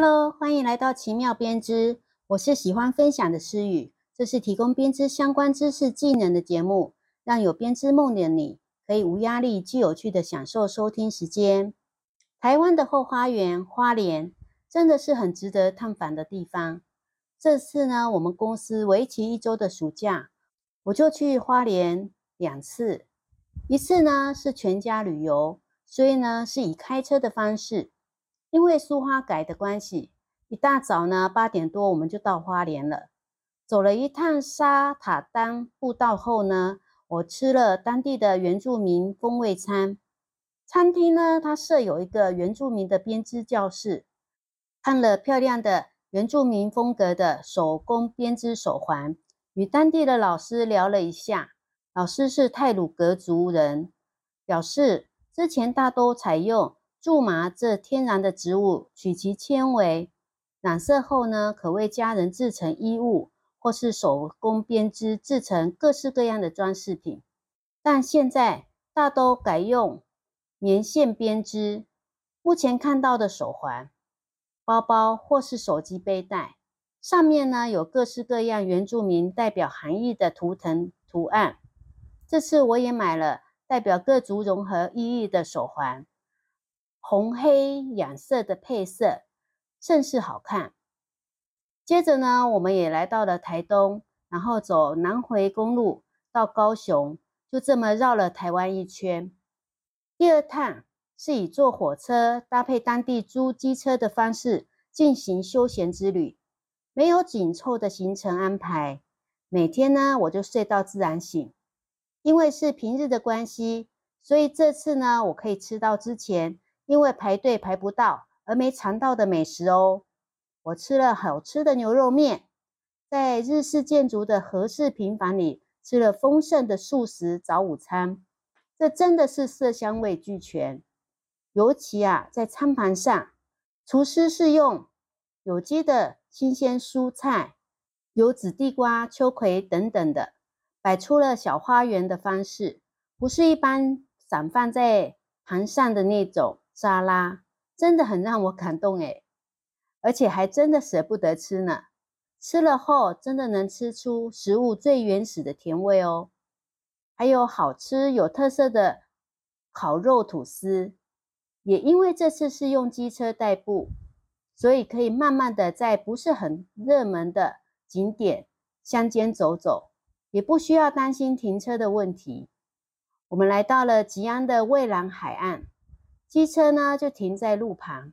Hello，欢迎来到奇妙编织。我是喜欢分享的诗雨，这是提供编织相关知识技能的节目，让有编织梦的你可以无压力、既有趣的享受收听时间。台湾的后花园花莲真的是很值得探访的地方。这次呢，我们公司为期一周的暑假，我就去花莲两次，一次呢是全家旅游，所以呢是以开车的方式。因为苏花改的关系，一大早呢八点多我们就到花莲了。走了一趟沙塔丹步道后呢，我吃了当地的原住民风味餐。餐厅呢，它设有一个原住民的编织教室，看了漂亮的原住民风格的手工编织手环，与当地的老师聊了一下。老师是泰鲁格族人，表示之前大多采用。苎麻这天然的植物，取其纤维染色后呢，可为家人制成衣物，或是手工编织制成各式各样的装饰品。但现在大都改用棉线编织。目前看到的手环、包包或是手机背带，上面呢有各式各样原住民代表含义的图腾图案。这次我也买了代表各族融合意义的手环。红黑两色的配色甚是好看。接着呢，我们也来到了台东，然后走南回公路到高雄，就这么绕了台湾一圈。第二趟是以坐火车搭配当地租机车的方式进行休闲之旅，没有紧凑的行程安排。每天呢，我就睡到自然醒。因为是平日的关系，所以这次呢，我可以吃到之前。因为排队排不到而没尝到的美食哦，我吃了好吃的牛肉面，在日式建筑的和式平房里吃了丰盛的素食早午餐，这真的是色香味俱全。尤其啊，在餐盘上，厨师是用有机的新鲜蔬菜，有紫地瓜、秋葵等等的，摆出了小花园的方式，不是一般散放在盘上的那种。沙拉真的很让我感动诶，而且还真的舍不得吃呢。吃了后真的能吃出食物最原始的甜味哦。还有好吃有特色的烤肉吐司，也因为这次是用机车代步，所以可以慢慢的在不是很热门的景点乡间走走，也不需要担心停车的问题。我们来到了吉安的蔚蓝海岸。机车呢就停在路旁，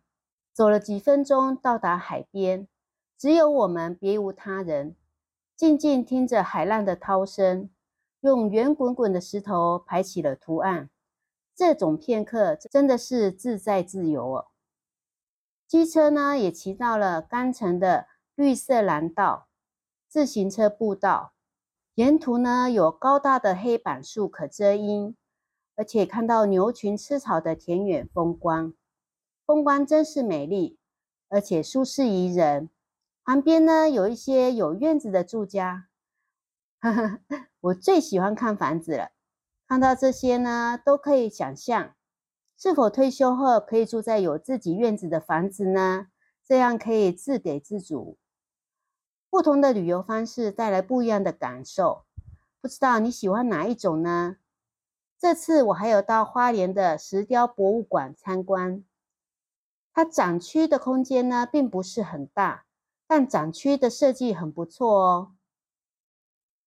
走了几分钟到达海边，只有我们，别无他人，静静听着海浪的涛声，用圆滚滚的石头排起了图案。这种片刻真的是自在自由哦。机车呢也骑到了干城的绿色蓝道自行车步道，沿途呢有高大的黑板树可遮阴。而且看到牛群吃草的田园风光，风光真是美丽，而且舒适宜人。旁边呢有一些有院子的住家，哈哈，我最喜欢看房子了。看到这些呢，都可以想象是否退休后可以住在有自己院子的房子呢？这样可以自给自足。不同的旅游方式带来不一样的感受，不知道你喜欢哪一种呢？这次我还有到花莲的石雕博物馆参观，它展区的空间呢并不是很大，但展区的设计很不错哦。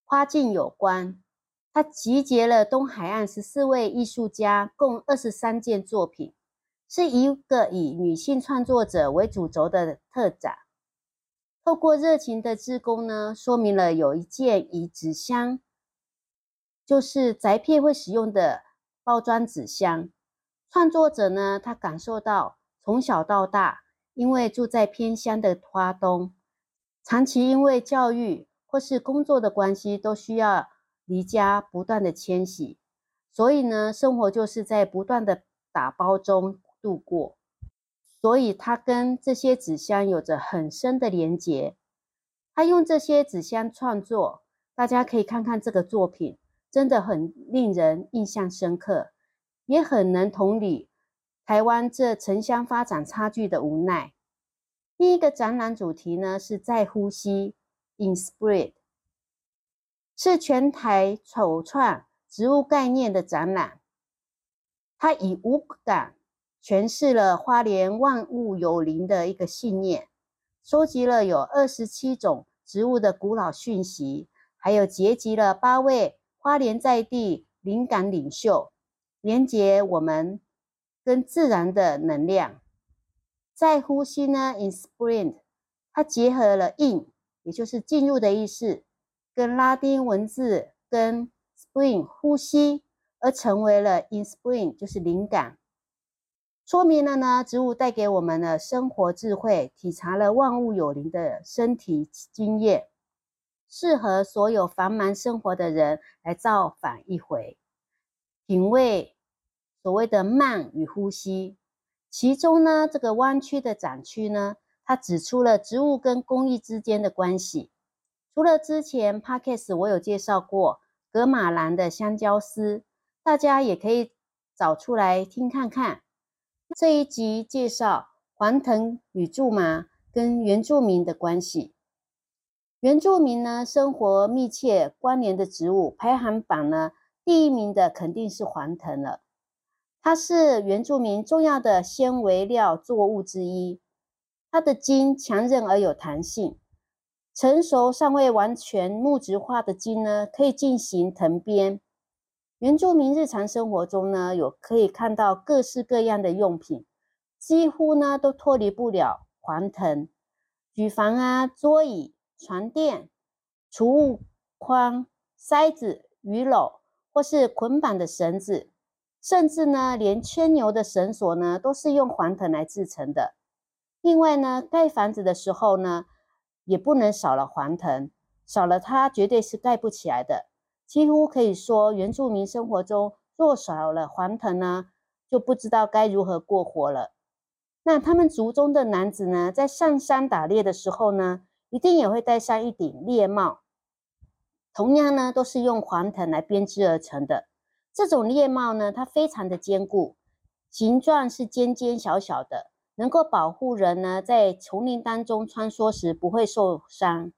花境有关，它集结了东海岸十四位艺术家共二十三件作品，是一个以女性创作者为主轴的特展。透过热情的志工呢，说明了有一件以纸箱。就是宅配会使用的包装纸箱。创作者呢，他感受到从小到大，因为住在偏乡的花东，长期因为教育或是工作的关系，都需要离家不断的迁徙，所以呢，生活就是在不断的打包中度过。所以他跟这些纸箱有着很深的连结。他用这些纸箱创作，大家可以看看这个作品。真的很令人印象深刻，也很能同理台湾这城乡发展差距的无奈。第一个展览主题呢是在呼吸 （Inspired），是全台首创植物概念的展览。它以五感诠释了花莲万物有灵的一个信念，收集了有二十七种植物的古老讯息，还有结集了八位花莲在地灵感领袖，连接我们跟自然的能量。在呼吸呢，inspire，它结合了 in，也就是进入的意思，跟拉丁文字跟 spring 呼吸。而成为了 in spring，就是灵感，说明了呢，植物带给我们的生活智慧，体察了万物有灵的身体经验，适合所有繁忙生活的人来造访一回，品味所谓的慢与呼吸。其中呢，这个弯曲的展区呢，它指出了植物跟工艺之间的关系。除了之前 podcast 我有介绍过格马兰的香蕉丝。大家也可以找出来听看看。这一集介绍黄藤与苎麻跟原住民的关系。原住民呢，生活密切关联的植物排行榜呢，第一名的肯定是黄藤了。它是原住民重要的纤维料作物之一。它的茎强韧而有弹性，成熟尚未完全木质化的茎呢，可以进行藤编。原住民日常生活中呢，有可以看到各式各样的用品，几乎呢都脱离不了黄藤。举房啊、桌椅、床垫、储物筐、塞子、鱼篓，或是捆绑的绳子，甚至呢连牵牛的绳索呢，都是用黄藤来制成的。另外呢，盖房子的时候呢，也不能少了黄藤，少了它绝对是盖不起来的。几乎可以说，原住民生活中若少了黄藤呢，就不知道该如何过活了。那他们族中的男子呢，在上山打猎的时候呢，一定也会戴上一顶猎帽，同样呢，都是用黄藤来编织而成的。这种猎帽呢，它非常的坚固，形状是尖尖小小的，能够保护人呢在丛林当中穿梭时不会受伤。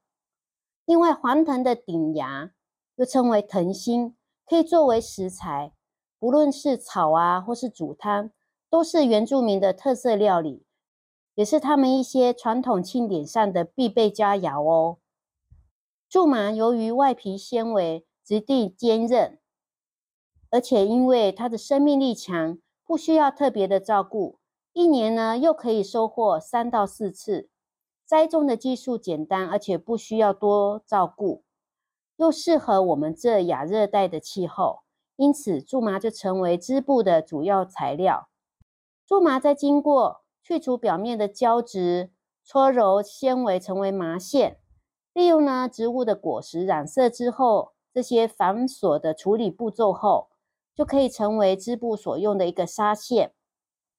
另外，黄藤的顶芽。又称为藤心，可以作为食材，不论是炒啊，或是煮汤，都是原住民的特色料理，也是他们一些传统庆典上的必备佳肴哦。苎麻由于外皮纤维质地坚韧，而且因为它的生命力强，不需要特别的照顾，一年呢又可以收获三到四次，栽种的技术简单，而且不需要多照顾。又适合我们这亚热带的气候，因此苎麻就成为织布的主要材料。苎麻在经过去除表面的胶质，搓揉纤维成为麻线，利用呢植物的果实染色之后，这些繁琐的处理步骤后，就可以成为织布所用的一个纱线，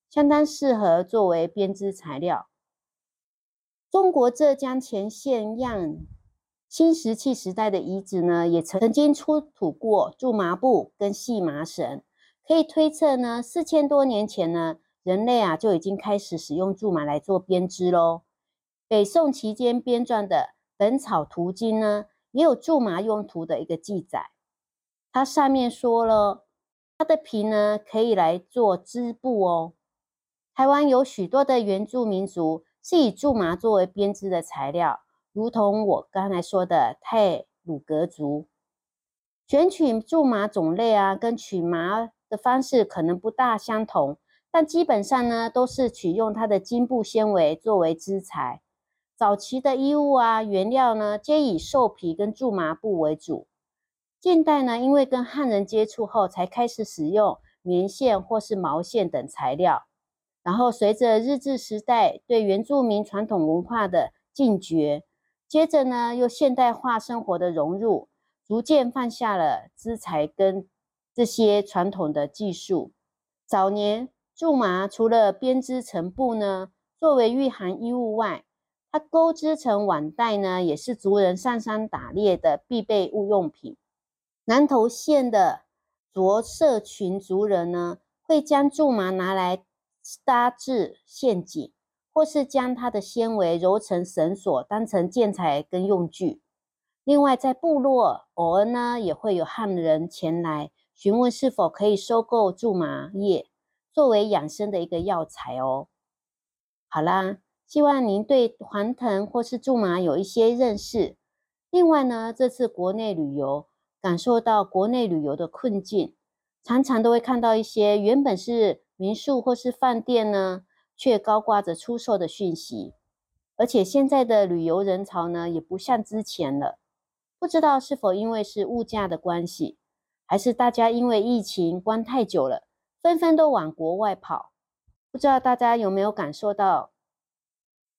相当适合作为编织材料。中国浙江乾县样。新石器时代的遗址呢，也曾经出土过苎麻布跟细麻绳，可以推测呢，四千多年前呢，人类啊就已经开始使用苎麻来做编织喽。北宋期间编撰的《本草图经》呢，也有苎麻用途的一个记载。它上面说了，它的皮呢可以来做织布哦。台湾有许多的原住民族是以苎麻作为编织的材料。如同我刚才说的泰鲁格族，选取苎麻种类啊，跟取麻的方式可能不大相同，但基本上呢，都是取用它的茎部纤维作为织材。早期的衣物啊，原料呢，皆以兽皮跟苎麻布为主。近代呢，因为跟汉人接触后，才开始使用棉线或是毛线等材料。然后随着日治时代对原住民传统文化的禁绝。接着呢，又现代化生活的融入，逐渐放下了织材跟这些传统的技术。早年苎麻除了编织成布呢，作为御寒衣物外，它钩织成网带呢，也是族人上山打猎的必备物用品。南投县的卓社群族人呢，会将苎麻拿来搭制陷阱，或是将它的纤维揉成绳索，当成建材跟用具。另外，在部落偶尔呢，也会有汉人前来询问是否可以收购苎麻叶，作为养生的一个药材哦。好啦，希望您对黄藤或是苎麻有一些认识。另外呢，这次国内旅游，感受到国内旅游的困境，常常都会看到一些原本是民宿或是饭店呢，却高挂着出售的讯息。而且现在的旅游人潮呢，也不像之前了。不知道是否因为是物价的关系，还是大家因为疫情关太久了，纷纷都往国外跑。不知道大家有没有感受到？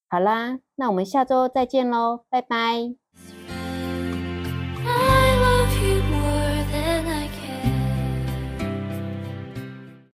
好啦，那我们下周再见喽，拜拜。